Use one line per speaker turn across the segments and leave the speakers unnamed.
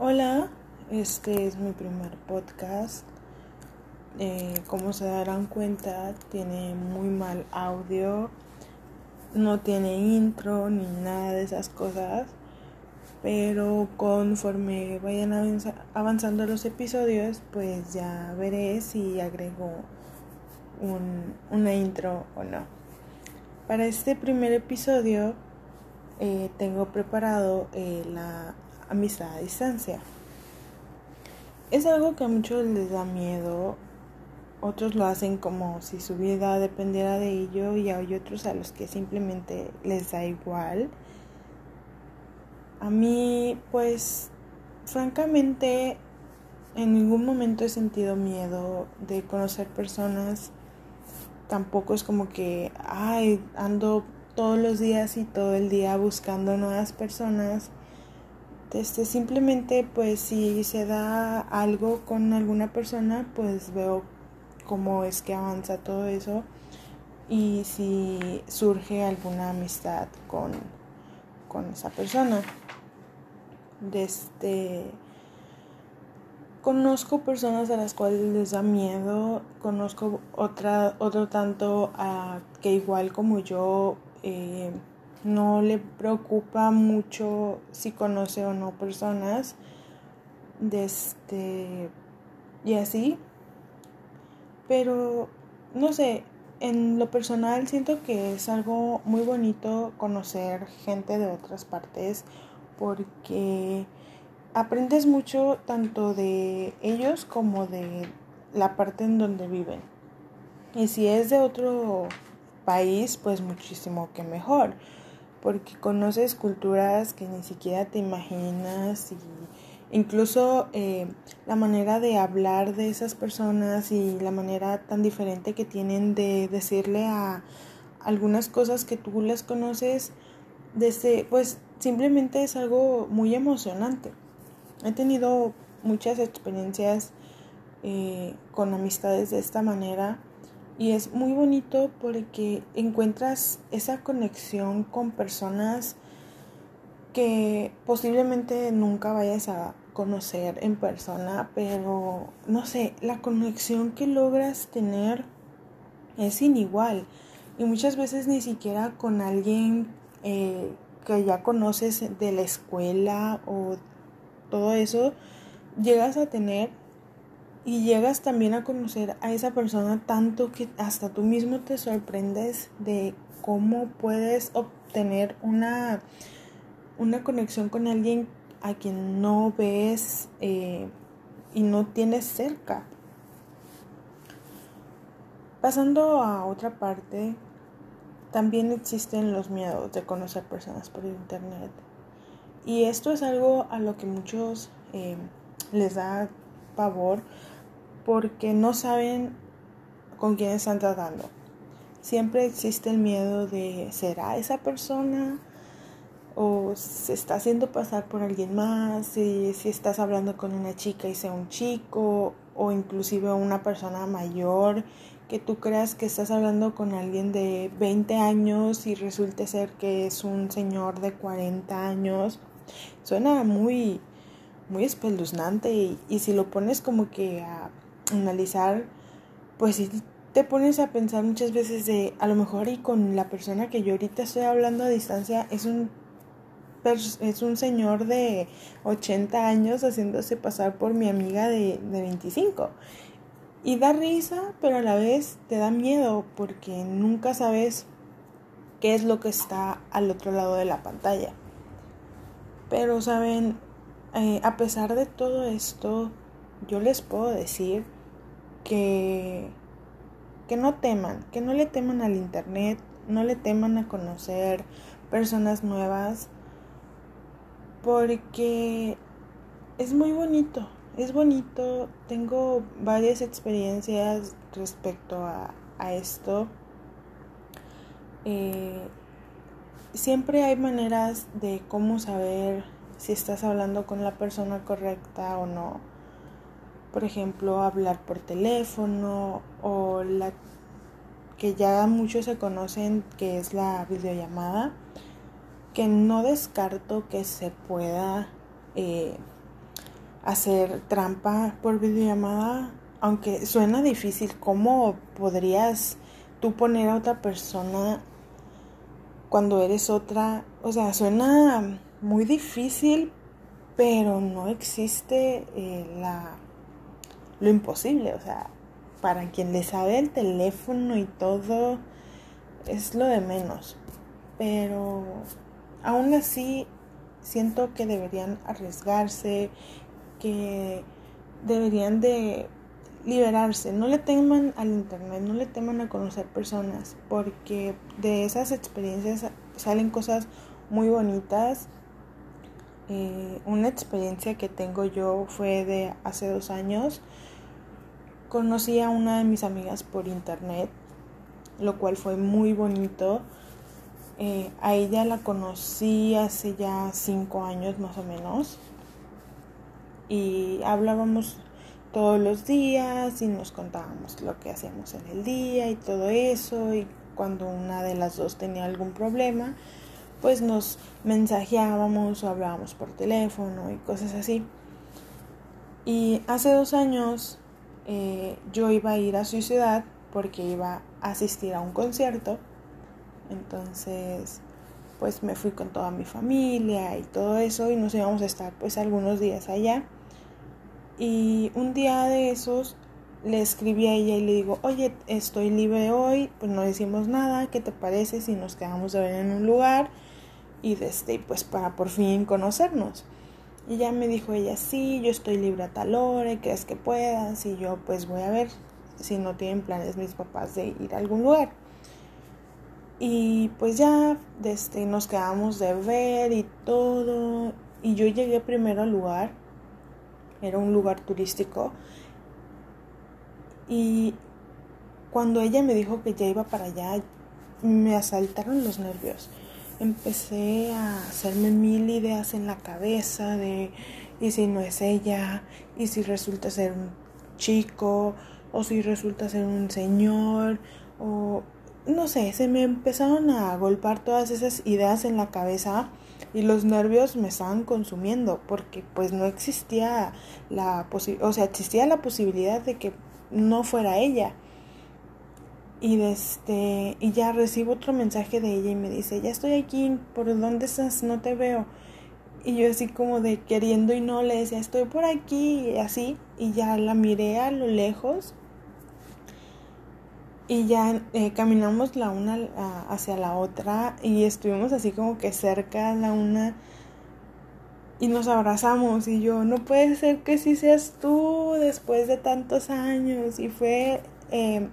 Hola, este es mi primer podcast. Eh, como se darán cuenta, tiene muy mal audio, no tiene intro ni nada de esas cosas. Pero conforme vayan avanzando los episodios, pues ya veré si agrego un, una intro o no. Para este primer episodio eh, tengo preparado eh, la amistad a distancia. Es algo que a muchos les da miedo, otros lo hacen como si su vida dependiera de ello y hay otros a los que simplemente les da igual. A mí, pues, francamente, en ningún momento he sentido miedo de conocer personas. Tampoco es como que, ay, ando todos los días y todo el día buscando nuevas personas. Este, simplemente pues si se da algo con alguna persona pues veo cómo es que avanza todo eso y si surge alguna amistad con, con esa persona. Este, conozco personas a las cuales les da miedo, conozco otra, otro tanto a que igual como yo eh, no le preocupa mucho si conoce o no personas de este y así. Pero no sé en lo personal siento que es algo muy bonito conocer gente de otras partes porque aprendes mucho tanto de ellos como de la parte en donde viven. Y si es de otro país pues muchísimo que mejor porque conoces culturas que ni siquiera te imaginas y incluso eh, la manera de hablar de esas personas y la manera tan diferente que tienen de decirle a algunas cosas que tú las conoces desde pues simplemente es algo muy emocionante. He tenido muchas experiencias eh, con amistades de esta manera y es muy bonito porque encuentras esa conexión con personas que posiblemente nunca vayas a conocer en persona, pero no sé, la conexión que logras tener es inigual. Y muchas veces ni siquiera con alguien eh, que ya conoces de la escuela o todo eso, llegas a tener y llegas también a conocer a esa persona tanto que hasta tú mismo te sorprendes de cómo puedes obtener una, una conexión con alguien a quien no ves eh, y no tienes cerca. Pasando a otra parte, también existen los miedos de conocer personas por internet. Y esto es algo a lo que muchos eh, les da pavor porque no saben con quién están tratando. Siempre existe el miedo de, ¿será esa persona? ¿O se está haciendo pasar por alguien más? Si, si estás hablando con una chica y sea un chico, o inclusive una persona mayor, que tú creas que estás hablando con alguien de 20 años y resulte ser que es un señor de 40 años. Suena muy, muy espeluznante y, y si lo pones como que a analizar, pues si te pones a pensar muchas veces de a lo mejor y con la persona que yo ahorita estoy hablando a distancia es un es un señor de 80 años haciéndose pasar por mi amiga de, de 25. Y da risa, pero a la vez te da miedo porque nunca sabes qué es lo que está al otro lado de la pantalla. Pero saben, eh, a pesar de todo esto, yo les puedo decir que, que no teman, que no le teman al Internet, no le teman a conocer personas nuevas, porque es muy bonito, es bonito, tengo varias experiencias respecto a, esto. Eh, siempre hay maneras de cómo saber si estás hablando con la persona correcta o no por ejemplo, hablar por teléfono o la que ya muchos se conocen que es la videollamada, que no descarto que se pueda eh, hacer trampa por videollamada, aunque suena difícil, ¿cómo podrías tú poner a otra persona cuando eres otra? O sea, suena muy difícil, pero no existe eh, la, lo imposible, o sea, para quien le sabe el teléfono y todo, es lo de menos. Pero aún así siento que deberían arriesgarse, que deberían de liberarse, no le teman al internet, no le teman a conocer personas, porque de esas experiencias salen cosas muy bonitas. Eh, una experiencia que tengo yo fue de hace dos años. Conocí a una de mis amigas por internet, lo cual fue muy bonito. Eh, a ella la conocí hace ya cinco años más o menos. Y hablábamos todos los días y nos contábamos lo que hacíamos en el día y todo eso. Y cuando una de las dos tenía algún problema, pues nos mensajeábamos o hablábamos por teléfono y cosas así. Y hace dos años eh, yo iba a ir a su ciudad porque iba a asistir a un concierto. Entonces, pues me fui con toda mi familia y todo eso y nos íbamos a estar pues algunos días allá. Y un día de esos le escribí a ella y le digo, oye, estoy libre hoy, pues no decimos nada, ¿qué te parece si nos quedamos de ver en un lugar? Y desde, pues para por fin conocernos. Y ya me dijo ella, sí, yo estoy libre a tal hora, ¿crees que puedas? Y yo pues voy a ver si no tienen planes mis papás de ir a algún lugar. Y pues ya desde, nos quedamos de ver y todo. Y yo llegué primero al lugar. Era un lugar turístico. Y cuando ella me dijo que ya iba para allá, me asaltaron los nervios. Empecé a hacerme mil ideas en la cabeza de y si no es ella, y si resulta ser un chico, o si resulta ser un señor, o no sé, se me empezaron a golpar todas esas ideas en la cabeza y los nervios me estaban consumiendo porque pues no existía la posibilidad, o sea, existía la posibilidad de que no fuera ella. Y, este, y ya recibo otro mensaje de ella y me dice, ya estoy aquí, ¿por dónde estás? No te veo. Y yo así como de queriendo y no le decía, estoy por aquí, y así. Y ya la miré a lo lejos. Y ya eh, caminamos la una hacia la otra y estuvimos así como que cerca la una y nos abrazamos y yo, no puede ser que sí seas tú después de tantos años. Y fue... Eh,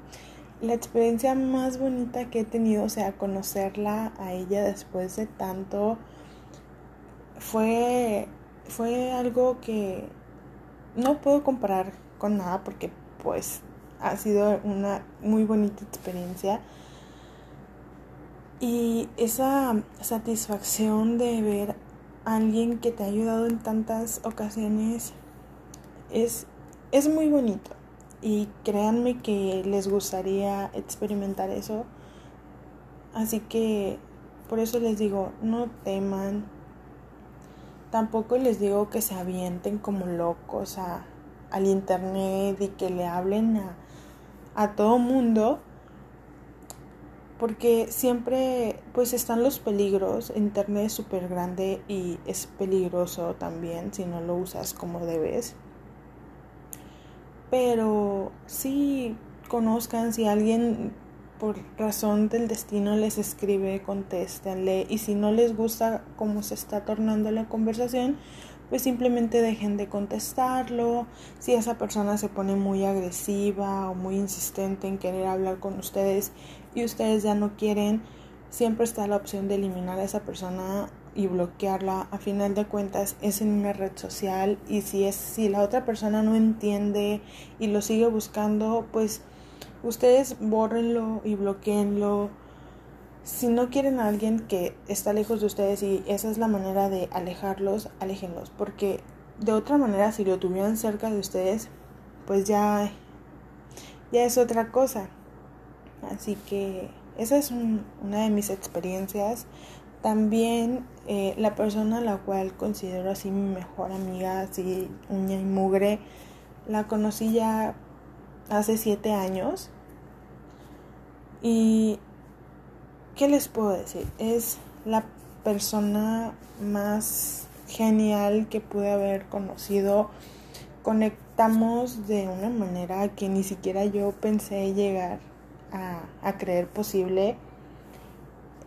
la experiencia más bonita que he tenido, o sea, conocerla a ella después de tanto, fue, fue algo que no puedo comparar con nada porque pues ha sido una muy bonita experiencia. Y esa satisfacción de ver alguien que te ha ayudado en tantas ocasiones es, es muy bonito y créanme que les gustaría experimentar eso. Así que por eso les digo, no teman. Tampoco les digo que se avienten como locos a, al internet y que le hablen a, a todo mundo. Porque siempre pues están los peligros. Internet es súper grande y es peligroso también si no lo usas como debes pero sí conozcan si alguien por razón del destino les escribe, contéstenle y si no les gusta cómo se está tornando la conversación, pues simplemente dejen de contestarlo. Si esa persona se pone muy agresiva o muy insistente en querer hablar con ustedes y ustedes ya no quieren, siempre está la opción de eliminar a esa persona y bloquearla. A final de cuentas es en una red social y si es si la otra persona no entiende y lo sigue buscando, pues ustedes bórrenlo y bloqueenlo. Si no quieren a alguien que está lejos de ustedes y esa es la manera de alejarlos, aléjenlos, porque de otra manera si lo tuvieran cerca de ustedes, pues ya ya es otra cosa. Así que esa es una de mis experiencias también eh, la persona a la cual considero así mi mejor amiga, así uña y mugre, la conocí ya hace siete años. Y, ¿qué les puedo decir? Es la persona más genial que pude haber conocido. Conectamos de una manera que ni siquiera yo pensé llegar a, creer posible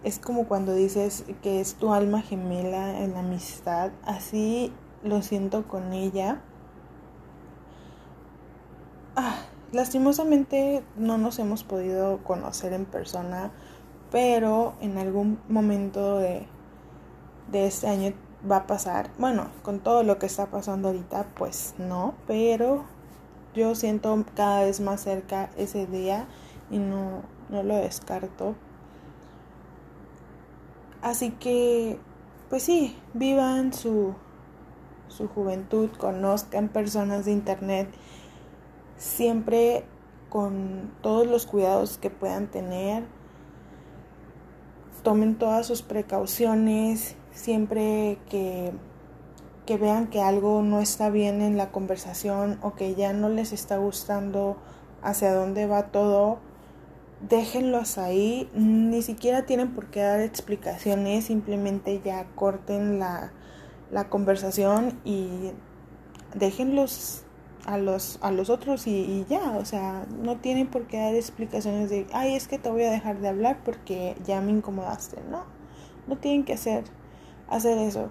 es como cuando dices que es tu alma gemela en la amistad, así lo siento con ella. Ah, lastimosamente no nos hemos podido conocer en persona, pero en algún momento de, de este año va a pasar. Bueno, con todo lo que está pasando ahorita, pues no, pero yo siento cada vez más cerca ese día y no, no lo descarto. Así que, pues sí, vivan su, su juventud, conozcan personas de internet, siempre con todos los cuidados que puedan tener, tomen todas sus precauciones, siempre que, que vean que algo no está bien en la conversación o que ya no les está gustando hacia dónde va todo, déjenlos ahí, ni siquiera tienen por qué dar explicaciones, simplemente ya corten la, conversación y déjenlos a los, a los otros y, ya, o sea, no tienen por qué dar explicaciones de, ay, es que te voy a dejar de hablar porque ya me incomodaste, no, no tienen que hacer, hacer eso.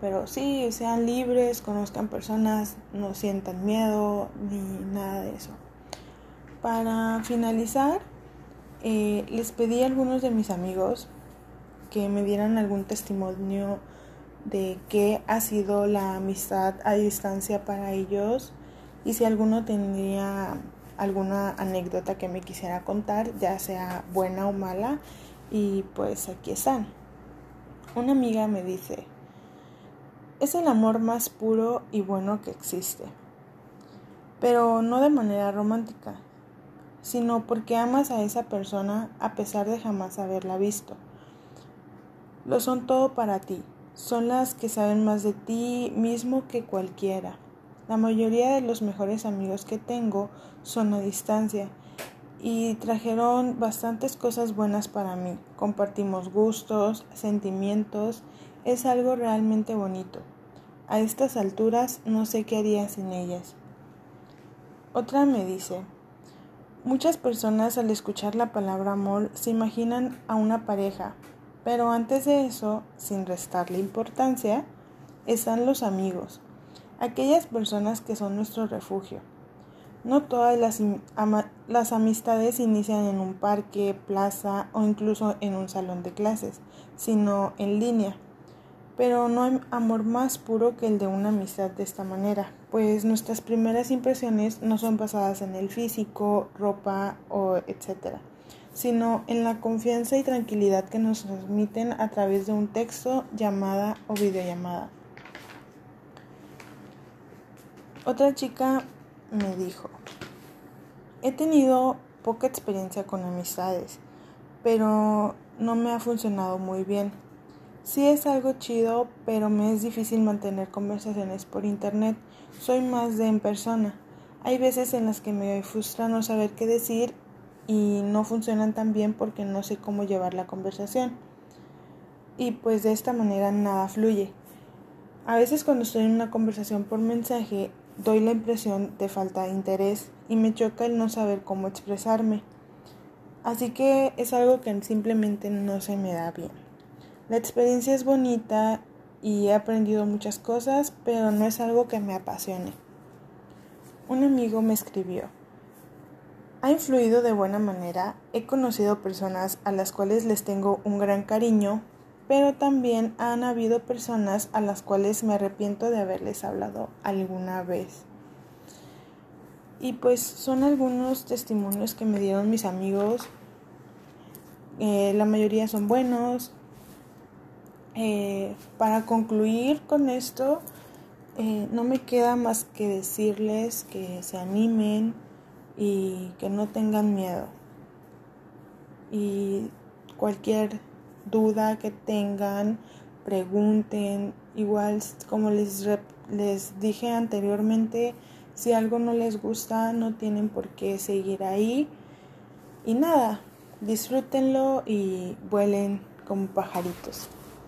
Pero sí, sean libres, conozcan personas, no sientan miedo ni nada de eso. Para finalizar, eh, les pedí a algunos de mis amigos que me dieran algún testimonio de qué ha sido la amistad a distancia para ellos y si alguno tendría alguna anécdota que me quisiera contar, ya sea buena o mala, y pues aquí están. Una amiga me dice, es el amor más puro y bueno que existe, pero no de manera romántica, sino porque amas a esa persona a pesar de jamás haberla visto. Lo son todo para ti, son las que saben más de ti mismo que cualquiera. La mayoría de los mejores amigos que tengo son a distancia y trajeron bastantes cosas buenas para mí. Compartimos gustos, sentimientos, es algo realmente bonito. A estas alturas no sé qué haría sin ellas. Otra me dice, Muchas personas al escuchar la palabra amor se imaginan a una pareja, pero antes de eso, sin restarle importancia, están los amigos, aquellas personas que son nuestro refugio. No todas las, las, amistades inician en un parque, plaza o incluso en un salón de clases, sino en línea. Pero no hay amor más puro que el de una amistad de esta manera, pues nuestras primeras impresiones no son basadas en el físico, ropa o etcétera, sino en la confianza y tranquilidad que nos transmiten a través de un texto, llamada o videollamada. Otra chica me dijo, he tenido poca experiencia con amistades, pero no me ha funcionado muy bien Sí es algo chido, pero me es difícil mantener conversaciones por internet. Soy más de en persona. Hay veces en las que me frustra no saber qué decir y no funcionan tan bien porque no sé cómo llevar la conversación. Y pues de esta manera nada fluye. A veces cuando estoy en una conversación por mensaje doy la impresión de falta de interés y me choca el no saber cómo expresarme. Así que es algo que simplemente no se me da bien. La experiencia es bonita y he aprendido muchas cosas, pero no es algo que me apasione. Un amigo me escribió. Ha influido de buena manera, he conocido personas a las cuales les tengo un gran cariño, pero también han habido personas a las cuales me arrepiento de haberles hablado alguna vez. Y pues son algunos testimonios que me dieron mis amigos. Eh, la mayoría son buenos, eh, para concluir con esto, eh, no me queda más que decirles que se animen y que no tengan miedo. Y cualquier duda que tengan, pregunten. Igual como les, les dije anteriormente, si algo no les gusta, no tienen por qué seguir ahí. Y nada, disfrútenlo y vuelen como pajaritos.